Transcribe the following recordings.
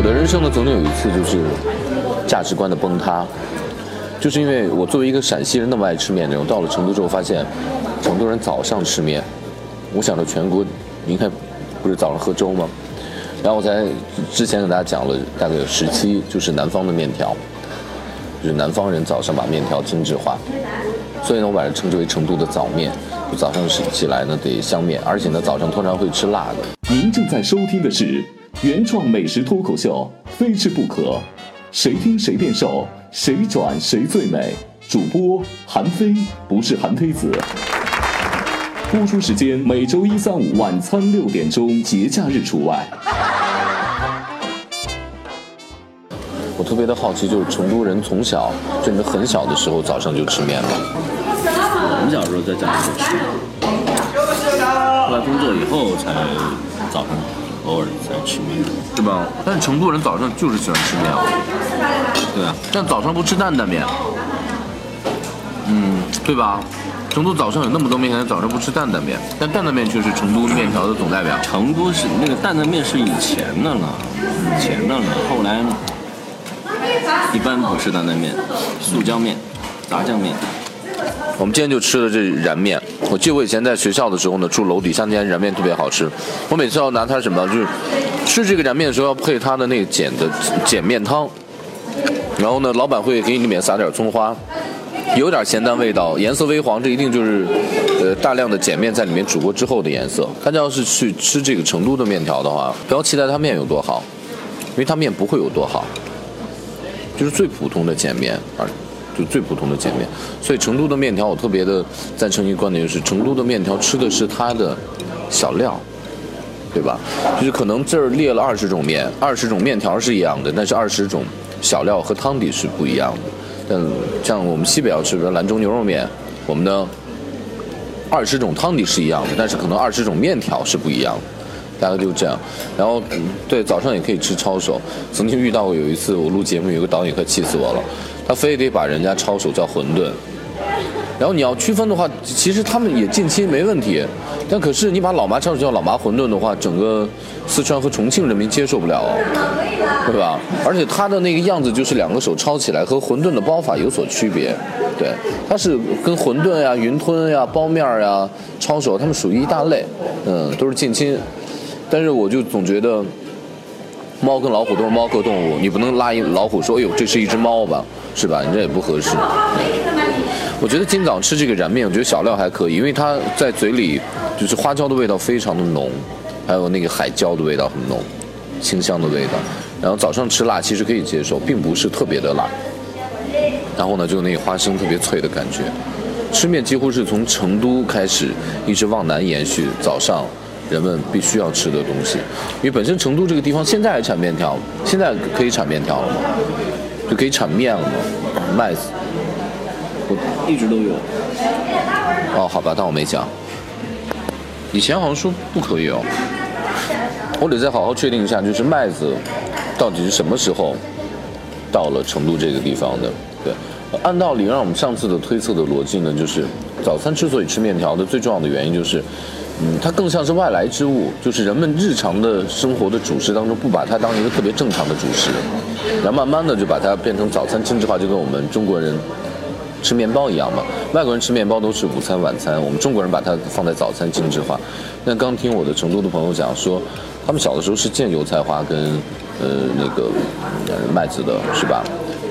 我的人生呢，总有一次就是价值观的崩塌，就是因为我作为一个陕西人那么爱吃面的人，我到了成都之后发现，成都人早上吃面，我想着全国，您看不是早上喝粥吗？然后我才之前给大家讲了大概有十期，就是南方的面条，就是南方人早上把面条精致化，所以呢，我把它称之为成都的早面。就早上起起来呢得香面，而且呢早上通常会吃辣的。您正在收听的是原创美食脱口秀《非吃不可》，谁听谁变瘦，谁转谁最美。主播韩非不是韩非子。播出时间每周一、三、五晚餐六点钟，节假日除外。我特别的好奇，就是成都人从小，就你们很小的时候早上就吃面吗？我们小时候在家里就吃，后来工作以后才早上偶尔才吃面，对吧？但是成都人早上就是喜欢吃面啊。对啊，但早上不吃担担面，嗯，对吧？成都早上有那么多面条，早上不吃担担面，但担担面却是成都面条的总代表。成都是那个担担面是以前的了，以前的了，后来一般不吃担担面，素椒面、炸酱面。我们今天就吃了这燃面。我记得我以前在学校的时候呢，住楼底下那家燃面特别好吃。我每次要拿它什么，就是吃这个燃面的时候要配它的那个碱的碱面汤。然后呢，老板会给你里面撒点葱花。有点咸淡味道，颜色微黄，这一定就是呃大量的碱面在里面煮过之后的颜色。大家要是去吃这个成都的面条的话，不要期待它面有多好，因为它面不会有多好，就是最普通的碱面啊，就最普通的碱面。所以成都的面条，我特别的赞成一个观点，就是成都的面条吃的是它的小料，对吧？就是可能这儿列了二十种面，二十种面条是一样的，但是二十种小料和汤底是不一样的。嗯，像我们西北要吃的兰州牛肉面，我们的二十种汤底是一样的，但是可能二十种面条是不一样的，大概就是这样。然后，对，早上也可以吃抄手。曾经遇到过有一次，我录节目，有个导演快气死我了，他非得把人家抄手叫馄饨。然后你要区分的话，其实他们也近亲没问题，但可是你把老妈抄手叫老妈馄饨的话，整个四川和重庆人民接受不了，对吧？而且它的那个样子就是两个手抄起来，和馄饨的包法有所区别，对，它是跟馄饨呀、云吞呀、包面呀、抄手，它们属于一大类，嗯，都是近亲。但是我就总觉得，猫跟老虎都是猫科动物，你不能拉一老虎说，哎呦，这是一只猫吧，是吧？你这也不合适。我觉得今早吃这个燃面，我觉得小料还可以，因为它在嘴里就是花椒的味道非常的浓，还有那个海椒的味道很浓，清香的味道。然后早上吃辣其实可以接受，并不是特别的辣。然后呢，就那个花生特别脆的感觉。吃面几乎是从成都开始一直往南延续，早上人们必须要吃的东西。因为本身成都这个地方现在还产面条，现在可以产面条了吗？就可以产面了吗？麦子。我一直都有。哦，好吧，但我没讲。以前好像说不可以哦。我得再好好确定一下，就是麦子到底是什么时候到了成都这个地方的？对，按道理，让我们上次的推测的逻辑呢，就是早餐之所以吃面条的最重要的原因就是，嗯，它更像是外来之物，就是人们日常的生活的主食当中不把它当一个特别正常的主食，然后慢慢的就把它变成早餐精致化，就跟我们中国人。吃面包一样嘛，外国人吃面包都是午餐晚餐，我们中国人把它放在早餐精致化。那刚听我的成都的朋友讲说，他们小的时候是见油菜花跟呃那个麦子的是吧？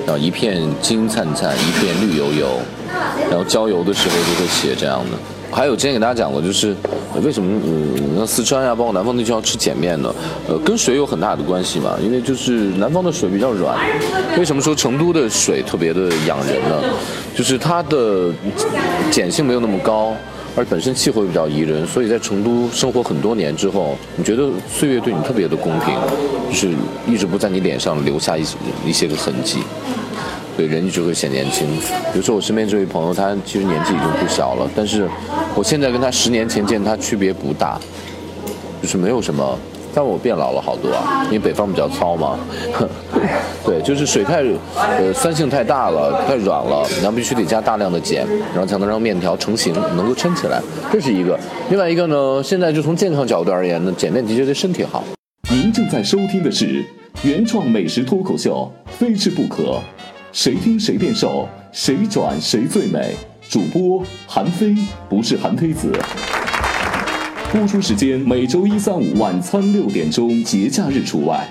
然后一片金灿灿，一片绿油油，然后浇油的时候就会写这样的。还有之前给大家讲过，就是为什么嗯，那四川呀，包括南方地区要吃碱面呢？呃，跟水有很大的关系嘛。因为就是南方的水比较软。为什么说成都的水特别的养人呢？就是它的碱性没有那么高，而本身气候也比较宜人，所以在成都生活很多年之后，你觉得岁月对你特别的公平，就是一直不在你脸上留下一一些个痕迹。对，人一直会显年轻。比如说我身边这位朋友，他其实年纪已经不小了，但是我现在跟他十年前见他区别不大，就是没有什么。但我变老了好多啊，因为北方比较糙嘛。对，就是水太呃酸性太大了，太软了，然后必须得加大量的碱，然后才能让面条成型，能够撑起来。这是一个。另外一个呢，现在就从健康角度而言呢，碱面的确对身体好。您正在收听的是原创美食脱口秀，非吃不可。谁听谁变瘦，谁转谁最美。主播韩非，不是韩非子。播出时间每周一、三、五晚餐六点钟，节假日除外。